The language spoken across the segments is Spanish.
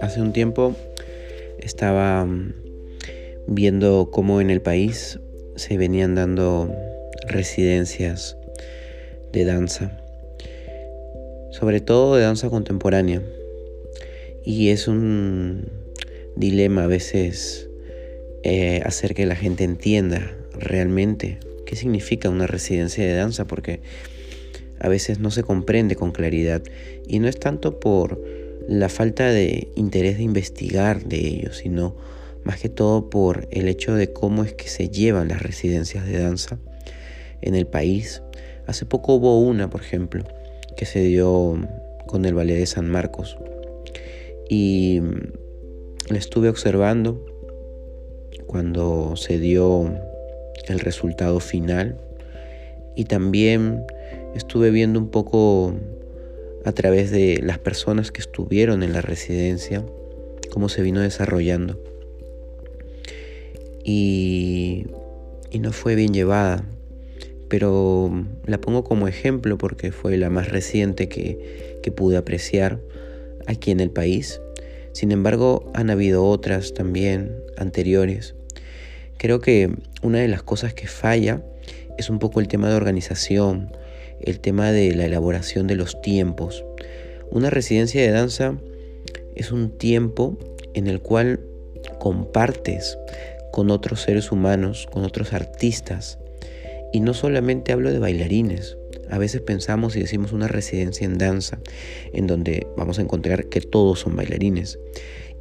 Hace un tiempo estaba mm, viendo cómo en el país se venían dando residencias de danza, sobre todo de danza contemporánea. Y es un dilema a veces eh, hacer que la gente entienda realmente qué significa una residencia de danza, porque a veces no se comprende con claridad. Y no es tanto por la falta de interés de investigar de ellos, sino más que todo por el hecho de cómo es que se llevan las residencias de danza en el país. Hace poco hubo una, por ejemplo, que se dio con el Ballet de San Marcos y la estuve observando cuando se dio el resultado final y también estuve viendo un poco a través de las personas que estuvieron en la residencia, cómo se vino desarrollando. Y, no fue bien llevada, pero la pongo como ejemplo porque fue la más reciente que, que pude apreciar aquí en el país. Sin embargo, han habido otras también anteriores. Creo que una de las cosas que falla es un poco el tema de organización, el tema de la elaboración de los tiempos. Una residencia de danza es un tiempo en el cual compartes con otros seres humanos, con otros artistas. Y no solamente hablo de bailarines. A veces pensamos y decimos una residencia en danza, en donde vamos a encontrar que todos son bailarines.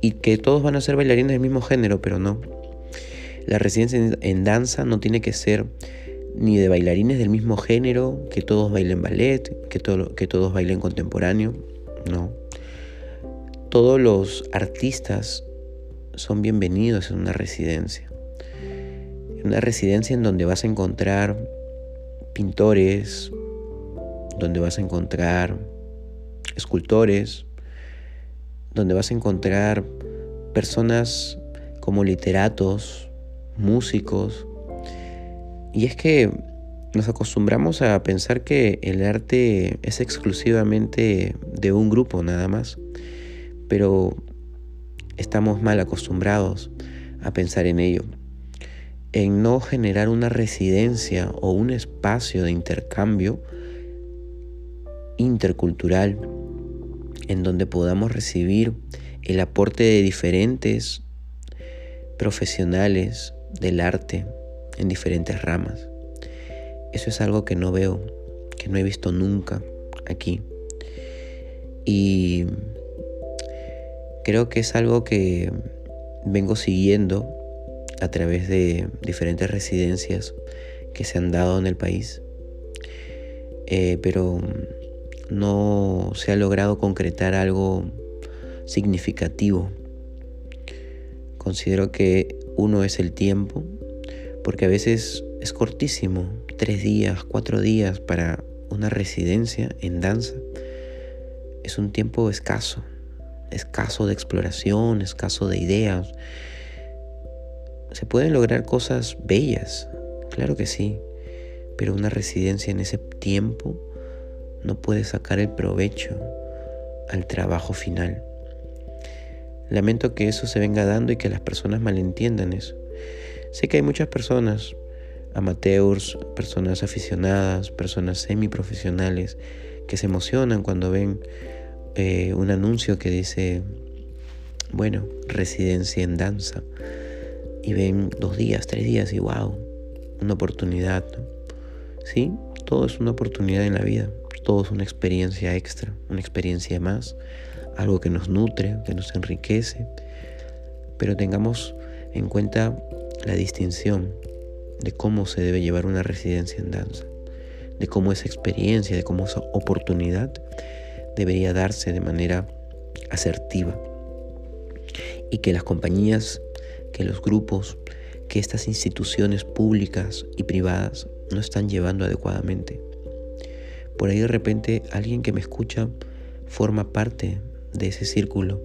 Y que todos van a ser bailarines del mismo género, pero no. La residencia en danza no tiene que ser ni de bailarines del mismo género, que todos bailen ballet, que, todos bailen contemporáneo, no. Todos los artistas son bienvenidos en una residencia. Una residencia en donde vas a encontrar pintores, donde vas a encontrar escultores, donde vas a encontrar personas como literatos, músicos, y es que nos acostumbramos a pensar que el arte es exclusivamente de un grupo nada más, pero estamos mal acostumbrados a pensar en ello, en no generar una residencia o un espacio de intercambio intercultural en donde podamos recibir el aporte de diferentes profesionales del arte en diferentes ramas. Eso es algo que no veo, que no he visto nunca aquí. Y creo que es algo que vengo siguiendo a través de diferentes residencias que se han dado en el país. Eh, pero no se ha logrado concretar algo significativo. Considero que uno es el tiempo porque a veces es cortísimo, tres días, cuatro días para una residencia en danza. Es un tiempo escaso, escaso de exploración, escaso de ideas. Se pueden lograr cosas bellas, claro que sí, pero una residencia en ese tiempo no puede sacar el provecho al trabajo final. Lamento que eso se venga dando y que las personas malentiendan eso. Sé que hay muchas personas, amateurs, personas aficionadas, personas semiprofesionales, que se emocionan cuando ven eh, un anuncio que dice bueno, residencia en danza. Y ven dos días, tres días y wow, una oportunidad. Sí, todo es una oportunidad en la vida. Todo es una experiencia extra, una experiencia más, algo que nos nutre, que nos enriquece. Pero tengamos en cuenta la distinción de cómo se debe llevar una residencia en danza, de cómo esa experiencia, de cómo esa oportunidad debería darse de manera asertiva y que las compañías, que los grupos, que estas instituciones públicas y privadas no están llevando adecuadamente. Por ahí de repente alguien que me escucha forma parte de ese círculo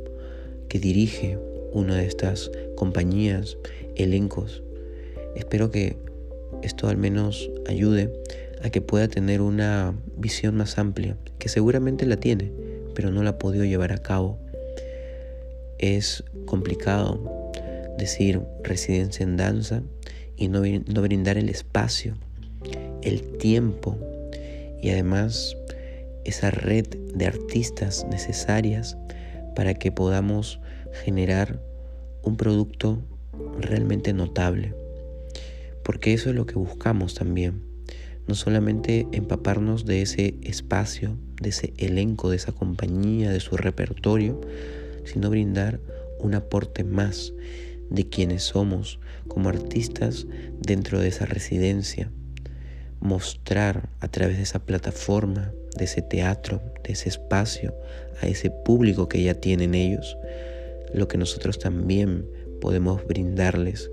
que dirige una de estas compañías, elencos. Espero que esto al menos ayude a que pueda tener una visión más amplia, que seguramente la tiene, pero no la ha podido llevar a cabo. Es complicado decir residencia en danza y no, no brindar el espacio, el tiempo y además esa red de artistas necesarias para que podamos generar un producto realmente notable. Porque eso es lo que buscamos también. No solamente empaparnos de ese espacio, de ese elenco, de esa compañía, de su repertorio, sino brindar un aporte más de quienes somos como artistas dentro de esa residencia. Mostrar a través de esa plataforma, de ese teatro, de ese espacio, a ese público que ya tienen ellos, lo que nosotros también podemos brindarles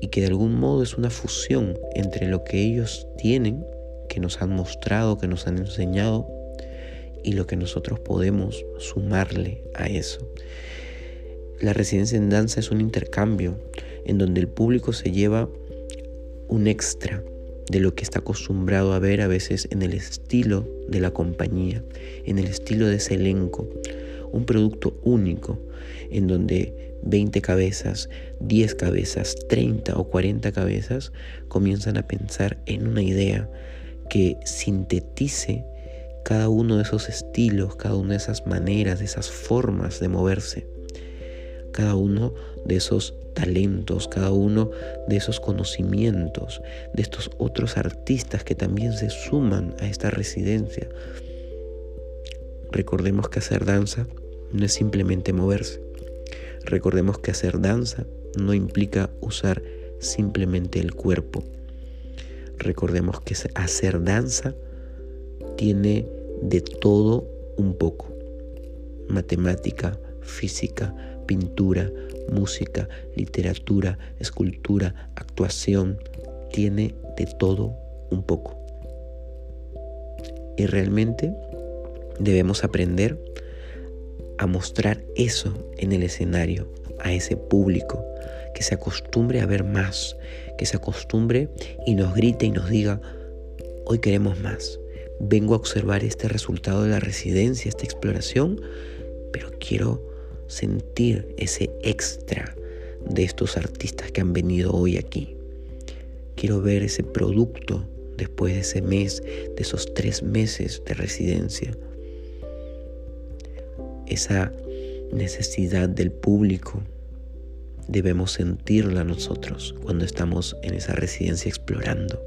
y que de algún modo es una fusión entre lo que ellos tienen, que nos han mostrado, que nos han enseñado, y lo que nosotros podemos sumarle a eso. La residencia en danza es un intercambio en donde el público se lleva un extra de lo que está acostumbrado a ver a veces en el estilo de la compañía, en el estilo de ese elenco, un producto único en donde 20 cabezas, 10 cabezas, 30 o 40 cabezas comienzan a pensar en una idea que sintetice cada uno de esos estilos, cada una de esas maneras, de esas formas de moverse, cada uno de esos talentos, cada uno de esos conocimientos, de estos otros artistas que también se suman a esta residencia. Recordemos que hacer danza no es simplemente moverse. Recordemos que hacer danza no implica usar simplemente el cuerpo. Recordemos que hacer danza tiene de todo un poco. Matemática, física, pintura, música, literatura, escultura, actuación. Tiene de todo un poco. Y realmente debemos aprender a mostrar eso en el escenario, a ese público, que se acostumbre a ver más, que se acostumbre y nos grite y nos diga, hoy queremos más, vengo a observar este resultado de la residencia, esta exploración, pero quiero sentir ese extra de estos artistas que han venido hoy aquí. Quiero ver ese producto después de ese mes, de esos tres meses de residencia esa necesidad del público debemos sentirla nosotros cuando estamos en esa residencia explorando,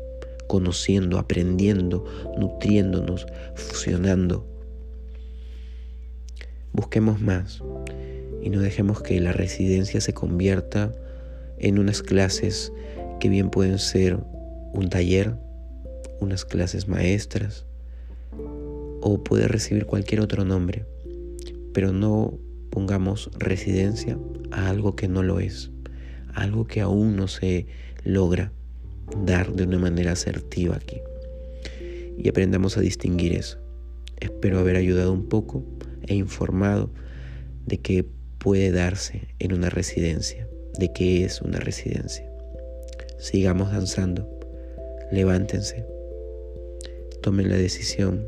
conociendo, aprendiendo, nutriéndonos, fusionando. Busquemos más y no dejemos que la residencia se convierta en unas clases que bien pueden ser un taller, unas clases maestras o puede recibir cualquier otro nombre pero no pongamos residencia a algo que no lo es, algo que aún no se logra dar de una manera asertiva aquí. Y aprendamos a distinguir eso. Espero haber ayudado un poco e informado de qué puede darse en una residencia, de qué es una residencia. Sigamos danzando, levántense, tomen la decisión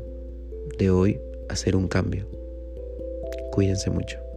de hoy hacer un cambio. Cuídense mucho.